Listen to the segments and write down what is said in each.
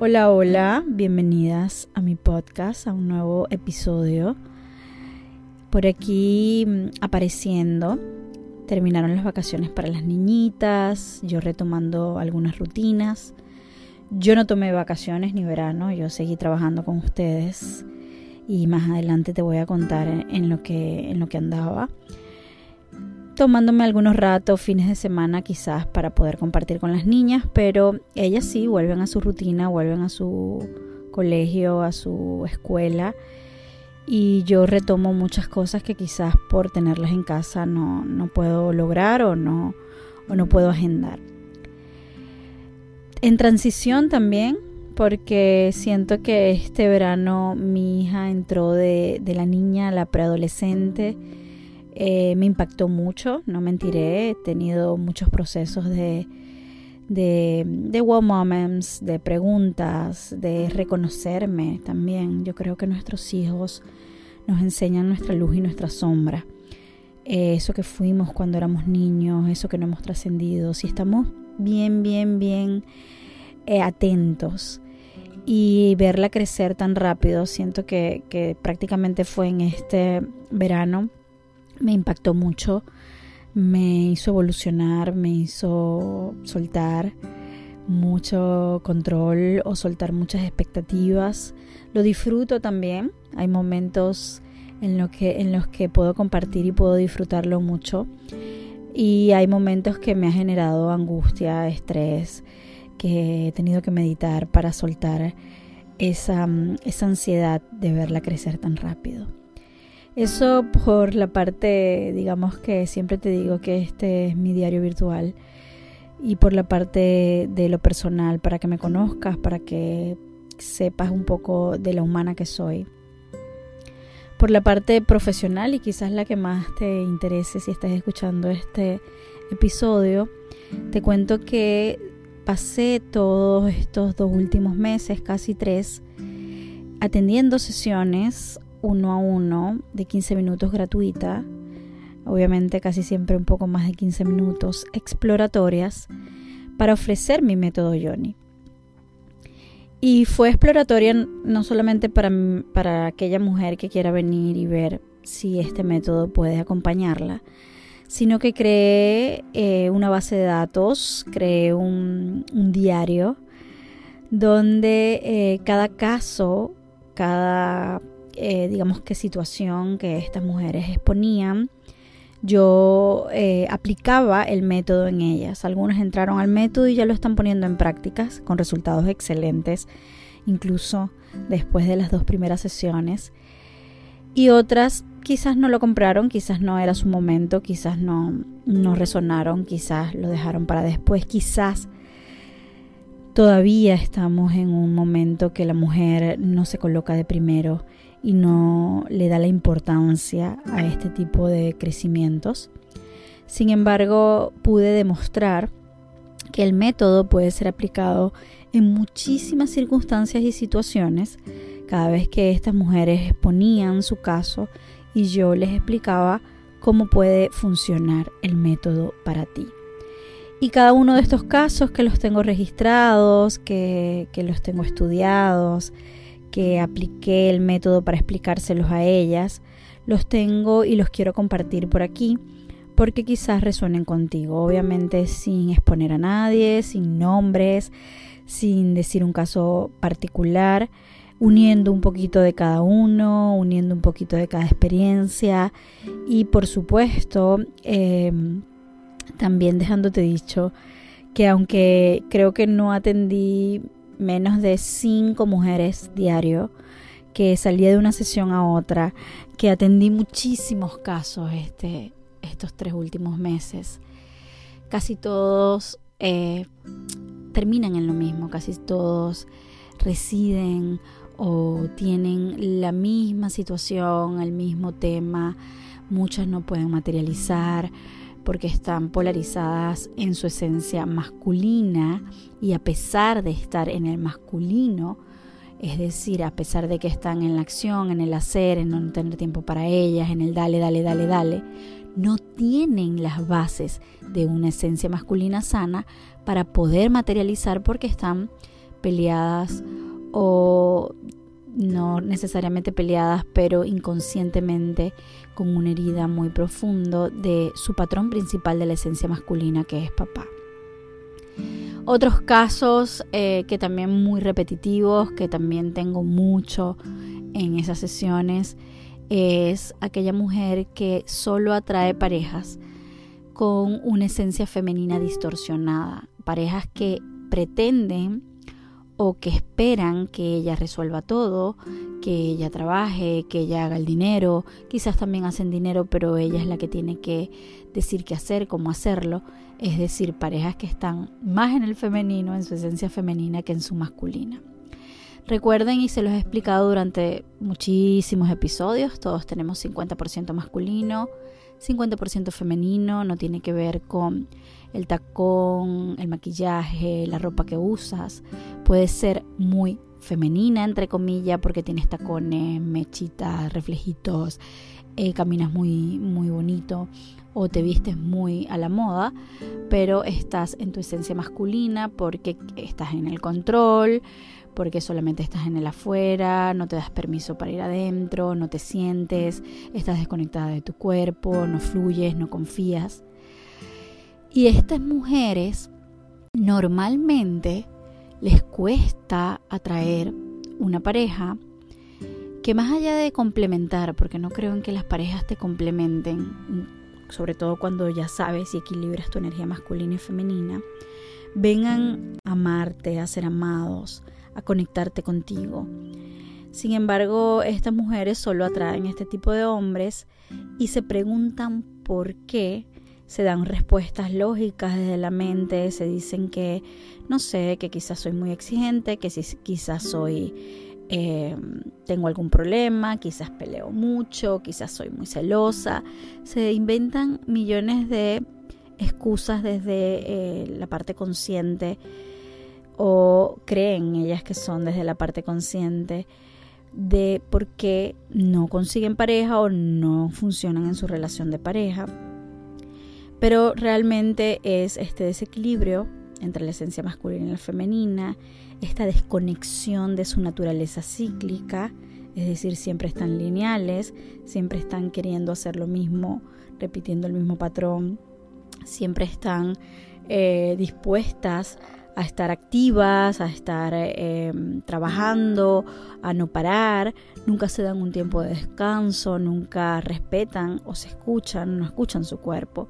Hola, hola, bienvenidas a mi podcast, a un nuevo episodio. Por aquí mm, apareciendo, terminaron las vacaciones para las niñitas, yo retomando algunas rutinas. Yo no tomé vacaciones ni verano, yo seguí trabajando con ustedes y más adelante te voy a contar en, lo, que, en lo que andaba tomándome algunos ratos, fines de semana quizás para poder compartir con las niñas, pero ellas sí vuelven a su rutina, vuelven a su colegio, a su escuela y yo retomo muchas cosas que quizás por tenerlas en casa no, no puedo lograr o no, o no puedo agendar. En transición también, porque siento que este verano mi hija entró de, de la niña a la preadolescente eh, me impactó mucho, no mentiré, he tenido muchos procesos de, de, de wow moments, de preguntas, de reconocerme también. Yo creo que nuestros hijos nos enseñan nuestra luz y nuestra sombra. Eh, eso que fuimos cuando éramos niños, eso que no hemos trascendido, si estamos bien, bien, bien eh, atentos y verla crecer tan rápido, siento que, que prácticamente fue en este verano me impactó mucho, me hizo evolucionar, me hizo soltar mucho control o soltar muchas expectativas. Lo disfruto también. Hay momentos en, lo que, en los que puedo compartir y puedo disfrutarlo mucho. Y hay momentos que me ha generado angustia, estrés, que he tenido que meditar para soltar esa, esa ansiedad de verla crecer tan rápido. Eso por la parte, digamos que siempre te digo que este es mi diario virtual y por la parte de lo personal, para que me conozcas, para que sepas un poco de la humana que soy. Por la parte profesional y quizás la que más te interese si estás escuchando este episodio, te cuento que pasé todos estos dos últimos meses, casi tres, atendiendo sesiones uno a uno de 15 minutos gratuita, obviamente casi siempre un poco más de 15 minutos, exploratorias, para ofrecer mi método Yoni. Y fue exploratoria no solamente para, para aquella mujer que quiera venir y ver si este método puede acompañarla, sino que creé eh, una base de datos, creé un, diario donde eh, cada caso, cada eh, digamos, qué situación que estas mujeres exponían, yo eh, aplicaba el método en ellas. Algunas entraron al método y ya lo están poniendo en prácticas con resultados excelentes, incluso después de las dos primeras sesiones. Y otras quizás no lo compraron, quizás no era su momento, quizás no, no resonaron, quizás lo dejaron para después, quizás todavía estamos en un momento que la mujer no se coloca de primero y no le da la importancia a este tipo de crecimientos. Sin embargo, pude demostrar que el método puede ser aplicado en muchísimas circunstancias y situaciones cada vez que estas mujeres exponían su caso y yo les explicaba cómo puede funcionar el método para ti. Y cada uno de estos casos que los tengo registrados, que, que los tengo estudiados, que apliqué el método para explicárselos a ellas, los tengo y los quiero compartir por aquí porque quizás resuenen contigo, obviamente sin exponer a nadie, sin nombres, sin decir un caso particular, uniendo un poquito de cada uno, uniendo un poquito de cada experiencia y por supuesto em, también dejándote dicho que aunque creo que no atendí menos de cinco mujeres diario, que salía de una sesión a otra, que atendí muchísimos casos este, estos tres últimos meses. Casi todos eh, terminan en lo mismo, casi todos residen o tienen la misma situación, el mismo tema, muchas no pueden materializar porque están polarizadas en su esencia masculina y a pesar de estar en el masculino, es decir, a pesar de que están en la acción, en el hacer, en no tener tiempo para ellas, en el dale, dale, dale, dale, no tienen las bases de una esencia masculina sana para poder materializar porque están peleadas o no necesariamente peleadas, pero inconscientemente con una herida muy profundo de su patrón principal de la esencia masculina, que es papá. Otros casos eh, que también muy repetitivos, que también tengo mucho en esas sesiones, es aquella mujer que solo atrae parejas con una esencia femenina distorsionada, parejas que pretenden o que esperan que ella resuelva todo, que ella trabaje, que ella haga el dinero, quizás también hacen dinero, pero ella es la que tiene que decir qué hacer, cómo hacerlo, es decir, parejas que están más en el femenino, en su esencia femenina, que en su masculina. Recuerden, y se los he explicado durante muchísimos episodios, todos tenemos 50% masculino, 50% femenino, no tiene que ver con el tacón, el maquillaje, la ropa que usas. Puede ser muy femenina, entre comillas, porque tienes tacones, mechitas, reflejitos, eh, caminas muy, muy bonito o te vistes muy a la moda, pero estás en tu esencia masculina porque estás en el control, porque solamente estás en el afuera, no te das permiso para ir adentro, no te sientes, estás desconectada de tu cuerpo, no fluyes, no confías. Y estas mujeres normalmente les cuesta atraer una pareja que más allá de complementar, porque no creo en que las parejas te complementen, sobre todo cuando ya sabes y equilibras tu energía masculina y femenina, vengan a amarte, a ser amados, a conectarte contigo. Sin embargo, estas mujeres solo atraen este tipo de hombres y se preguntan por qué se dan respuestas lógicas desde la mente, se dicen que, no sé, que quizás soy muy exigente, que quizás soy, eh, tengo algún problema, quizás peleo mucho, quizás soy muy celosa. Se inventan millones de excusas desde eh, la parte consciente o creen ellas que son desde la parte consciente de por qué no consiguen pareja o no funcionan en su relación de pareja. Pero realmente es este desequilibrio entre la esencia masculina y la femenina, esta desconexión de su naturaleza cíclica, es decir, siempre están lineales, siempre están queriendo hacer lo mismo, repitiendo el mismo patrón, siempre están eh, dispuestas a estar activas, a estar eh, trabajando, a no parar, nunca se dan un tiempo de descanso, nunca respetan o se escuchan, no escuchan su cuerpo.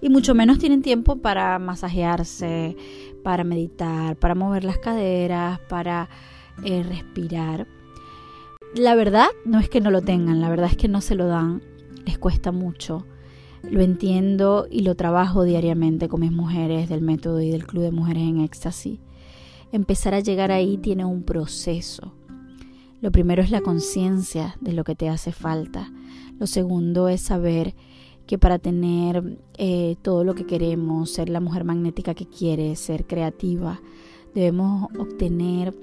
Y mucho menos tienen tiempo para masajearse, para meditar, para mover las caderas, para eh, respirar. La verdad no es que no lo tengan, la verdad es que no se lo dan, les cuesta mucho lo entiendo y lo trabajo diariamente con mis mujeres del método y del Club de Mujeres en Éxtasis. Empezar a llegar ahí tiene un proceso. Lo primero es la conciencia de lo que te hace falta. Lo segundo es saber que para tener eh, todo lo que queremos, ser la mujer magnética que quieres, ser creativa, debemos obtener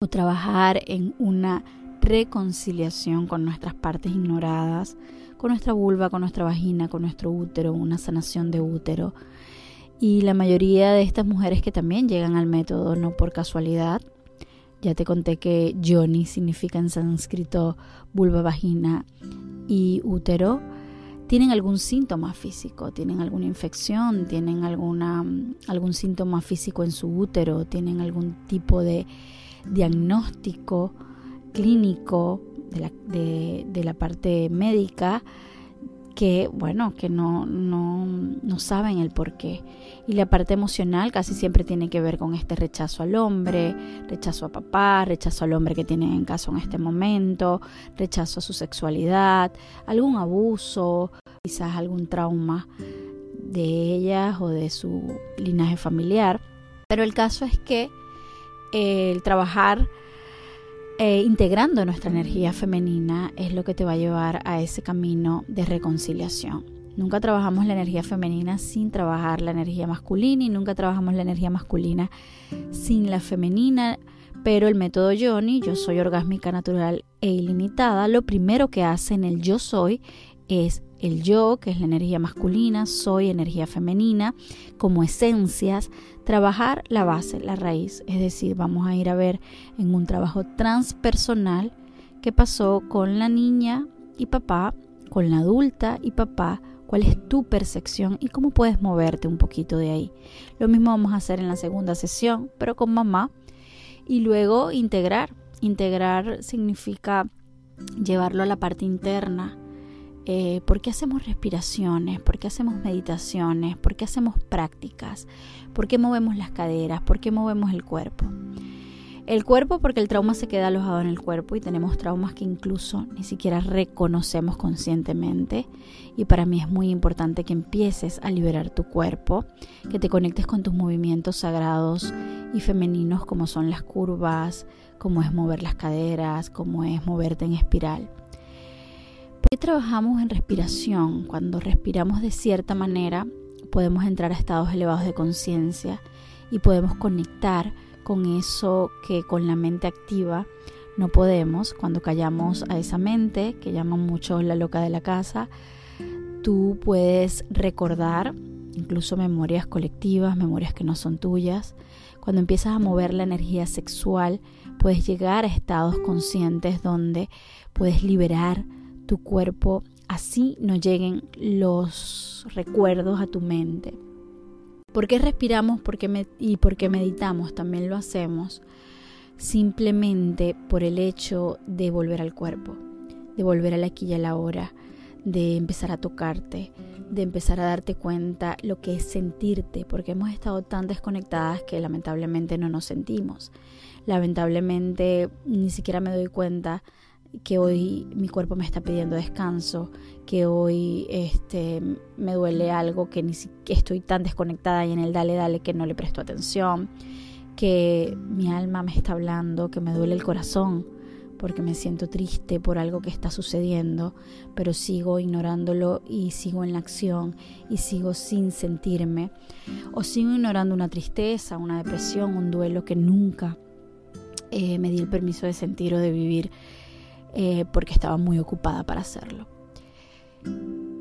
o trabajar en una reconciliación con nuestras partes ignoradas, con nuestra vulva, con nuestra vagina, con nuestro útero, una sanación de útero. Y la mayoría de estas mujeres que también llegan al método no por casualidad, ya te conté que Yoni significa en sánscrito vulva, vagina y útero, tienen algún síntoma físico, tienen alguna infección, tienen alguna, algún síntoma físico en su útero, tienen algún tipo de diagnóstico clínico de la, de, la parte médica que, bueno, que no, no, no saben el por qué. Y la parte emocional casi siempre tiene que ver con este rechazo al hombre, rechazo a papá, rechazo al hombre que tiene en caso en este momento, rechazo a su sexualidad, algún abuso, quizás algún trauma de ellas o de su linaje familiar. Pero el caso es que el trabajar eh, integrando nuestra energía femenina es lo que te va a llevar a ese camino de reconciliación. Nunca trabajamos la energía femenina sin trabajar la energía masculina y nunca trabajamos la energía masculina sin la femenina. Pero el método Yoni, yo soy orgásmica natural e ilimitada, lo primero que hace en el yo soy es el yo, que es la energía masculina, soy energía femenina, como esencias, trabajar la base, la raíz. Es decir, vamos a ir a ver en un trabajo transpersonal qué pasó con la niña y papá, con la adulta y papá, cuál es tu percepción y cómo puedes moverte un poquito de ahí. Lo mismo vamos a hacer en la segunda sesión, pero con mamá. Y luego integrar. Integrar significa llevarlo a la parte interna, eh, ¿Por qué hacemos respiraciones? ¿Por qué hacemos meditaciones? ¿Por qué hacemos prácticas? ¿Por qué movemos las caderas? ¿Por qué movemos el cuerpo? El cuerpo porque el trauma se queda alojado en el cuerpo y tenemos traumas que incluso ni siquiera reconocemos conscientemente. Y para mí es muy importante que empieces a liberar tu cuerpo, que te conectes con tus movimientos sagrados y femeninos como son las curvas, como es mover las caderas, como es moverte en espiral qué trabajamos en respiración? Cuando respiramos de cierta manera, podemos entrar a estados elevados de conciencia y podemos conectar con eso que con la mente activa no podemos. Cuando callamos a esa mente, que llaman mucho la loca de la casa, tú puedes recordar incluso memorias colectivas, memorias que no son tuyas. Cuando empiezas a mover la energía sexual, puedes llegar a estados conscientes donde puedes liberar tu cuerpo, así no lleguen los recuerdos a tu mente. ¿Por qué respiramos y por qué meditamos? También lo hacemos simplemente por el hecho de volver al cuerpo, de volver a la aquí y a la hora, de empezar a tocarte, de empezar a darte cuenta lo que es sentirte, porque hemos estado tan desconectadas que lamentablemente no nos sentimos. Lamentablemente ni siquiera me doy cuenta que hoy mi cuerpo me está pidiendo descanso, que hoy este, me duele algo que ni que estoy tan desconectada y en el dale dale que no le presto atención, que mi alma me está hablando, que me duele el corazón porque me siento triste por algo que está sucediendo, pero sigo ignorándolo y sigo en la acción y sigo sin sentirme, o sigo ignorando una tristeza, una depresión, un duelo que nunca eh, me di el permiso de sentir o de vivir eh, porque estaba muy ocupada para hacerlo.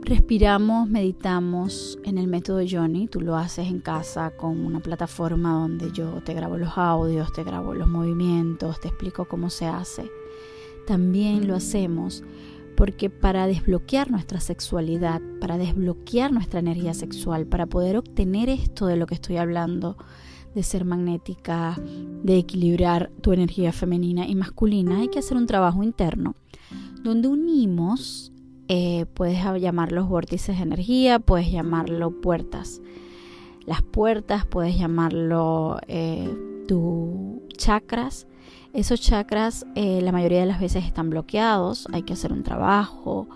Respiramos, meditamos en el método Johnny, tú lo haces en casa con una plataforma donde yo te grabo los audios, te grabo los movimientos, te explico cómo se hace. También lo hacemos porque para desbloquear nuestra sexualidad, para desbloquear nuestra energía sexual, para poder obtener esto de lo que estoy hablando, de ser magnética, de equilibrar tu energía femenina y masculina, hay que hacer un trabajo interno donde unimos, eh, puedes llamarlos vórtices de energía, puedes llamarlo puertas. Las puertas, puedes llamarlo eh, tus chakras. Esos chakras eh, la mayoría de las veces están bloqueados, hay que hacer un trabajo.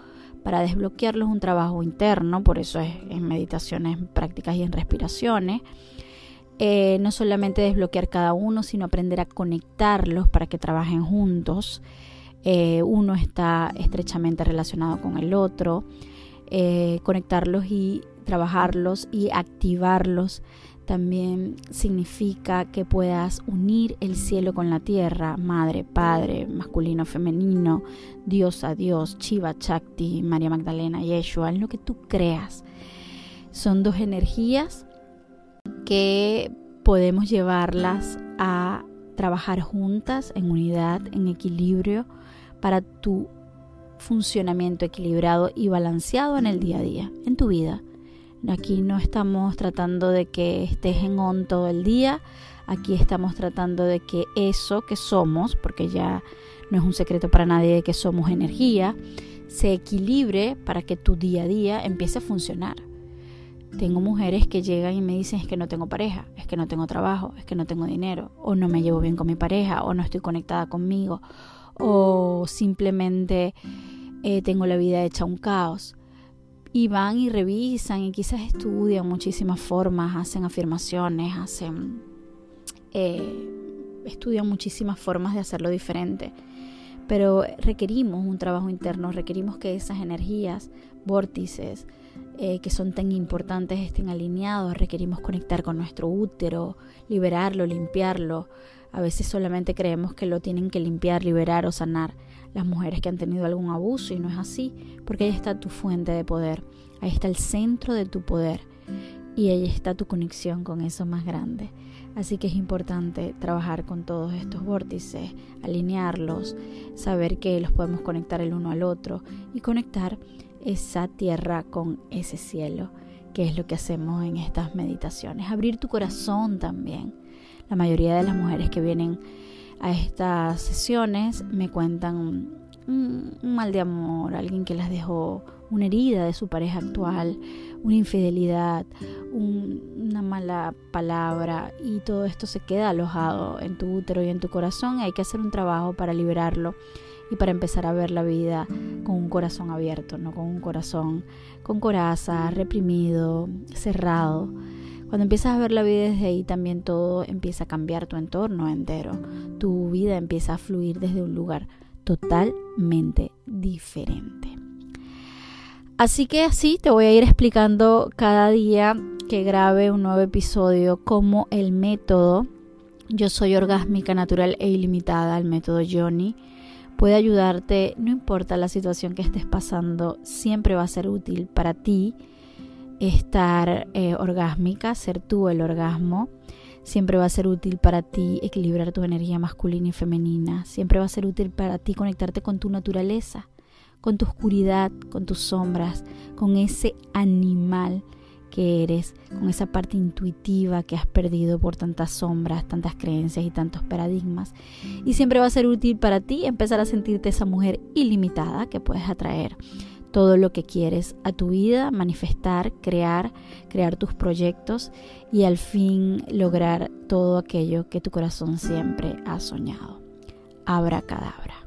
Para desbloquearlos un trabajo interno, por eso es en meditaciones prácticas y en respiraciones. Eh, no solamente desbloquear cada uno, sino aprender a conectarlos para que trabajen juntos. Eh, uno está estrechamente relacionado con el otro. Eh, conectarlos y trabajarlos y activarlos también significa que puedas unir el cielo con la tierra, madre, padre, masculino, femenino, Dios a Dios, Chiva, Chakti, María Magdalena, Yeshua, en lo que tú creas. Son dos energías que podemos llevarlas a trabajar juntas en unidad, en equilibrio, para tu funcionamiento equilibrado y balanceado en el día a día, en tu vida. Aquí no estamos tratando de que estés en on todo el día, aquí estamos tratando de que eso que somos, porque ya no es un secreto para nadie de que somos energía, se equilibre para que tu día a día empiece a funcionar. Tengo mujeres que llegan y me dicen es que no tengo pareja, es que no tengo trabajo, es que no tengo dinero, o no me llevo bien con mi pareja, o no estoy conectada conmigo, o simplemente eh, tengo la vida hecha un caos. Y van y revisan y quizás estudian muchísimas formas, hacen afirmaciones, hacen... Eh, estudian muchísimas formas de hacerlo diferente. Pero requerimos un trabajo interno, requerimos que esas energías, vórtices, eh, que son tan importantes estén alineados, requerimos conectar con nuestro útero, liberarlo, limpiarlo. A veces solamente creemos que lo tienen que limpiar, liberar o sanar las mujeres que han tenido algún abuso y no es así, porque ahí está tu fuente de poder, ahí está el centro de tu poder y ahí está tu conexión con eso más grande. Así que es importante trabajar con todos estos vórtices, alinearlos, saber que los podemos conectar el uno al otro y conectar esa tierra con ese cielo, que es lo que hacemos en estas meditaciones. Abrir tu corazón también. La mayoría de las mujeres que vienen a estas sesiones me cuentan un, mal de amor, alguien que las dejó una herida de su pareja actual, una infidelidad, una mala palabra y todo esto se queda alojado en tu útero y en tu corazón hay que hacer un trabajo para liberarlo y para empezar a ver la vida con un corazón abierto, no con un corazón con coraza, reprimido, cerrado. Cuando empiezas a ver la vida desde ahí, también todo empieza a cambiar tu entorno entero. Tu vida empieza a fluir desde un lugar totalmente diferente. Así que así te voy a ir explicando cada día que grabe un nuevo episodio como el método Yo soy orgásmica natural e ilimitada, el método Johnny puede ayudarte, no importa la situación que estés pasando, siempre va a ser útil para ti estar eh, orgásmica, ser tú el orgasmo. Siempre va a ser útil para ti equilibrar tu energía masculina y femenina. Siempre va a ser útil para ti conectarte con tu naturaleza, con tu oscuridad, con tus sombras, con ese animal que eres, con esa parte intuitiva que has perdido por tantas sombras, tantas creencias y tantos paradigmas. Y siempre va a ser útil para ti empezar a sentirte esa mujer ilimitada que puedes atraer todo lo que quieres a tu vida, manifestar, crear, crear tus proyectos y al fin lograr todo aquello que tu corazón siempre ha soñado. Abra cadabra.